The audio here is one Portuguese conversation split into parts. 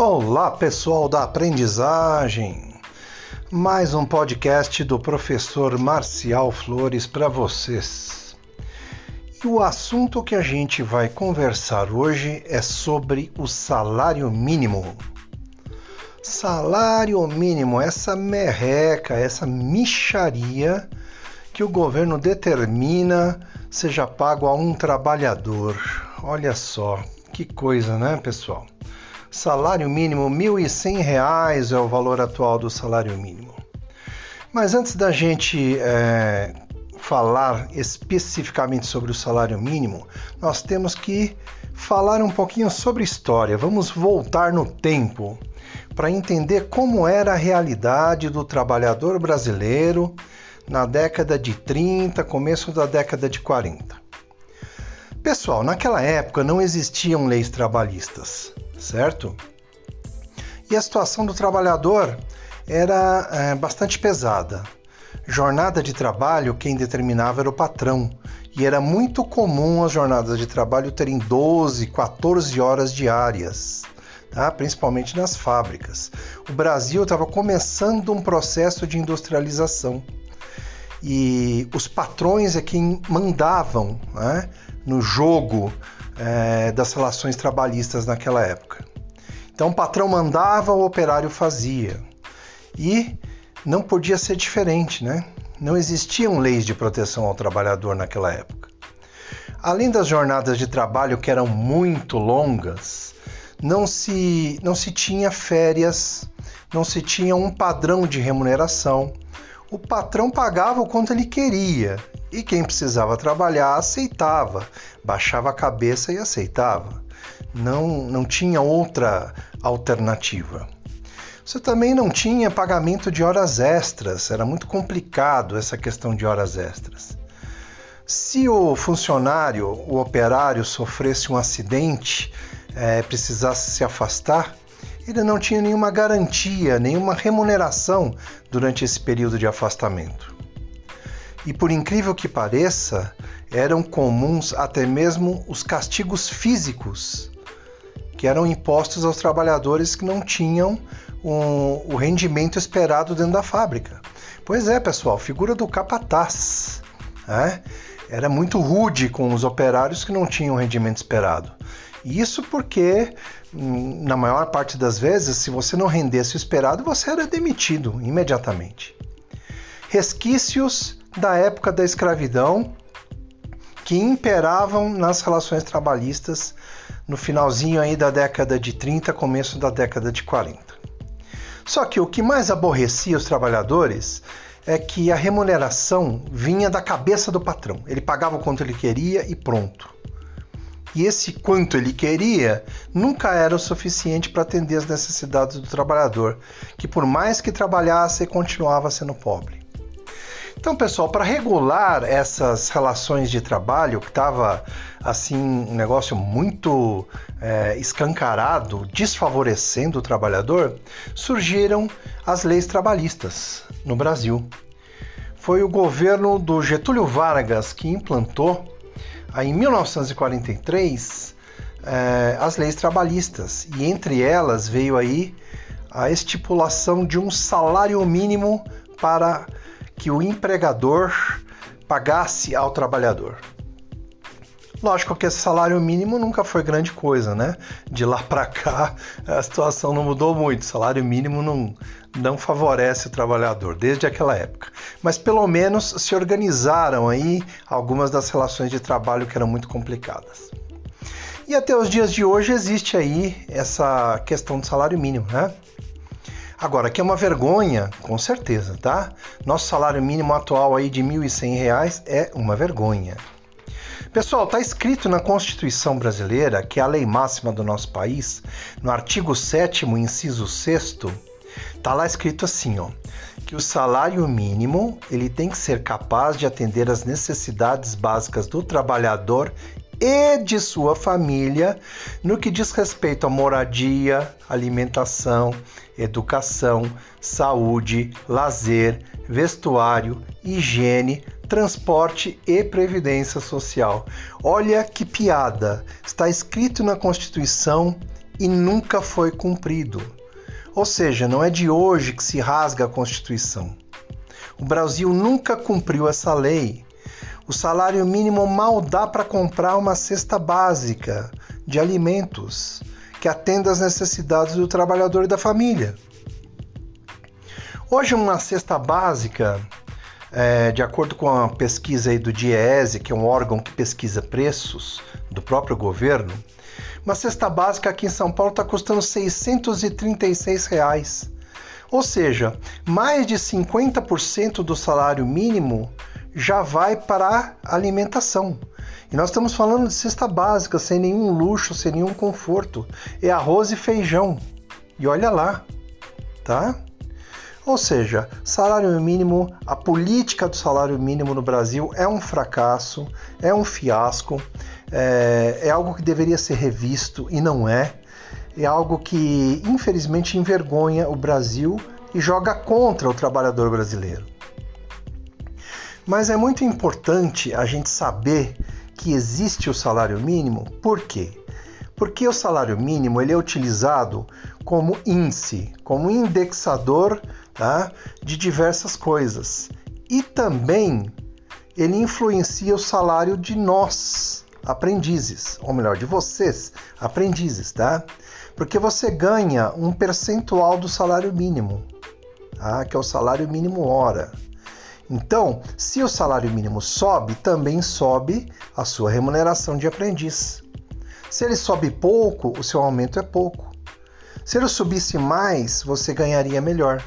Olá, pessoal da aprendizagem. Mais um podcast do professor Marcial Flores para vocês. E o assunto que a gente vai conversar hoje é sobre o salário mínimo. Salário mínimo, essa merreca, essa micharia que o governo determina seja pago a um trabalhador. Olha só, que coisa, né, pessoal? Salário mínimo, R$ 1.100 é o valor atual do salário mínimo. Mas antes da gente é, falar especificamente sobre o salário mínimo, nós temos que falar um pouquinho sobre história. Vamos voltar no tempo para entender como era a realidade do trabalhador brasileiro na década de 30, começo da década de 40. Pessoal, naquela época não existiam leis trabalhistas certo? E a situação do trabalhador era é, bastante pesada. Jornada de trabalho, quem determinava era o patrão, e era muito comum as jornadas de trabalho terem 12, 14 horas diárias, tá? principalmente nas fábricas. O Brasil estava começando um processo de industrialização e os patrões é quem mandavam né, no jogo é, das relações trabalhistas naquela época. Então o patrão mandava, o operário fazia. E não podia ser diferente, né? Não existiam leis de proteção ao trabalhador naquela época. Além das jornadas de trabalho que eram muito longas, não se, não se tinha férias, não se tinha um padrão de remuneração. O patrão pagava o quanto ele queria e quem precisava trabalhar aceitava, baixava a cabeça e aceitava. Não, não tinha outra alternativa. Você também não tinha pagamento de horas extras, era muito complicado essa questão de horas extras. Se o funcionário, o operário, sofresse um acidente, é, precisasse se afastar, ele não tinha nenhuma garantia, nenhuma remuneração durante esse período de afastamento. E por incrível que pareça, eram comuns até mesmo os castigos físicos, que eram impostos aos trabalhadores que não tinham um, o rendimento esperado dentro da fábrica. Pois é, pessoal, figura do capataz. Né? Era muito rude com os operários que não tinham o rendimento esperado. Isso porque, hum, na maior parte das vezes, se você não rendesse o esperado, você era demitido imediatamente. Resquícios da época da escravidão que imperavam nas relações trabalhistas no finalzinho aí da década de 30, começo da década de 40. Só que o que mais aborrecia os trabalhadores é que a remuneração vinha da cabeça do patrão. Ele pagava o quanto ele queria e pronto. E esse quanto ele queria nunca era o suficiente para atender as necessidades do trabalhador, que por mais que trabalhasse, continuava sendo pobre. Então, pessoal, para regular essas relações de trabalho, que estava assim um negócio muito é, escancarado, desfavorecendo o trabalhador, surgiram as leis trabalhistas no Brasil. Foi o governo do Getúlio Vargas que implantou, em 1943, é, as leis trabalhistas e entre elas veio aí a estipulação de um salário mínimo para que o empregador pagasse ao trabalhador. Lógico que esse salário mínimo nunca foi grande coisa, né? De lá para cá a situação não mudou muito. Salário mínimo não, não favorece o trabalhador desde aquela época. Mas pelo menos se organizaram aí algumas das relações de trabalho que eram muito complicadas. E até os dias de hoje existe aí essa questão do salário mínimo, né? Agora, que é uma vergonha, com certeza, tá? Nosso salário mínimo atual aí de R$ 1.100 é uma vergonha. Pessoal, está escrito na Constituição Brasileira, que é a lei máxima do nosso país, no artigo 7 inciso 6 Está lá escrito assim, ó, que o salário mínimo ele tem que ser capaz de atender às necessidades básicas do trabalhador e de sua família no que diz respeito à moradia, alimentação, educação, saúde, lazer, vestuário, higiene, transporte e previdência social. Olha que piada! Está escrito na Constituição e nunca foi cumprido. Ou seja, não é de hoje que se rasga a Constituição. O Brasil nunca cumpriu essa lei. O salário mínimo mal dá para comprar uma cesta básica de alimentos que atenda às necessidades do trabalhador e da família. Hoje, uma cesta básica, é, de acordo com a pesquisa aí do DIEESE, que é um órgão que pesquisa preços do próprio governo, uma cesta básica aqui em São Paulo está custando 636 reais. Ou seja, mais de 50% do salário mínimo já vai para a alimentação. E nós estamos falando de cesta básica, sem nenhum luxo, sem nenhum conforto. É arroz e feijão. E olha lá, tá? Ou seja, salário mínimo, a política do salário mínimo no Brasil é um fracasso, é um fiasco, é, é algo que deveria ser revisto e não é. É algo que infelizmente envergonha o Brasil e joga contra o trabalhador brasileiro. Mas é muito importante a gente saber que existe o salário mínimo. Por quê? Porque o salário mínimo ele é utilizado como índice, como indexador tá, de diversas coisas. E também ele influencia o salário de nós, aprendizes, ou melhor, de vocês, aprendizes, tá? Porque você ganha um percentual do salário mínimo, tá? que é o salário mínimo hora. Então, se o salário mínimo sobe, também sobe a sua remuneração de aprendiz. Se ele sobe pouco, o seu aumento é pouco. Se ele subisse mais, você ganharia melhor.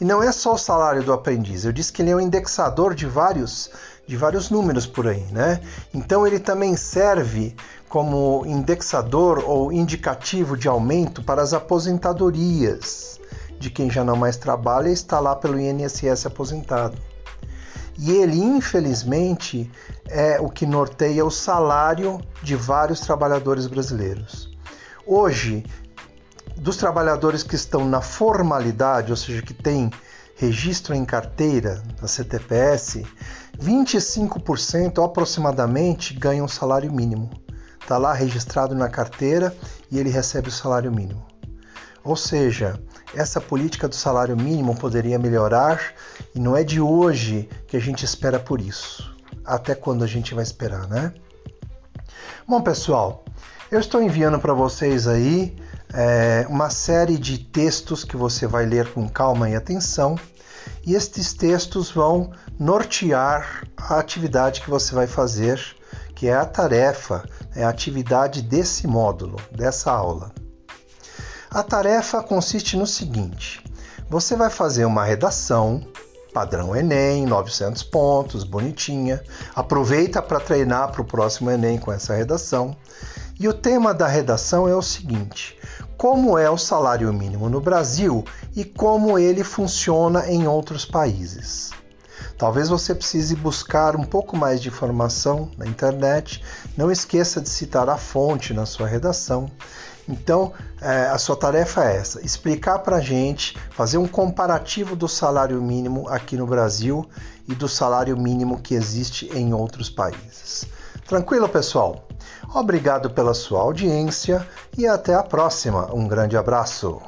E não é só o salário do aprendiz, eu disse que ele é um indexador de vários, de vários números por aí, né? Então ele também serve como indexador ou indicativo de aumento para as aposentadorias de quem já não mais trabalha está lá pelo INSS aposentado. E ele, infelizmente, é o que norteia o salário de vários trabalhadores brasileiros. Hoje, dos trabalhadores que estão na formalidade, ou seja, que têm registro em carteira da CTPS, 25% aproximadamente ganham salário mínimo. Está lá registrado na carteira e ele recebe o salário mínimo. Ou seja, essa política do salário mínimo poderia melhorar e não é de hoje que a gente espera por isso. Até quando a gente vai esperar, né? Bom, pessoal, eu estou enviando para vocês aí é, uma série de textos que você vai ler com calma e atenção, e estes textos vão nortear a atividade que você vai fazer, que é a tarefa, é a atividade desse módulo, dessa aula. A tarefa consiste no seguinte: você vai fazer uma redação padrão Enem, 900 pontos, bonitinha. Aproveita para treinar para o próximo Enem com essa redação. E o tema da redação é o seguinte: como é o salário mínimo no Brasil e como ele funciona em outros países. Talvez você precise buscar um pouco mais de informação na internet. Não esqueça de citar a fonte na sua redação então, é, a sua tarefa é essa: explicar para a gente, fazer um comparativo do salário mínimo aqui no Brasil e do salário mínimo que existe em outros países. Tranquilo, pessoal? Obrigado pela sua audiência e até a próxima. Um grande abraço.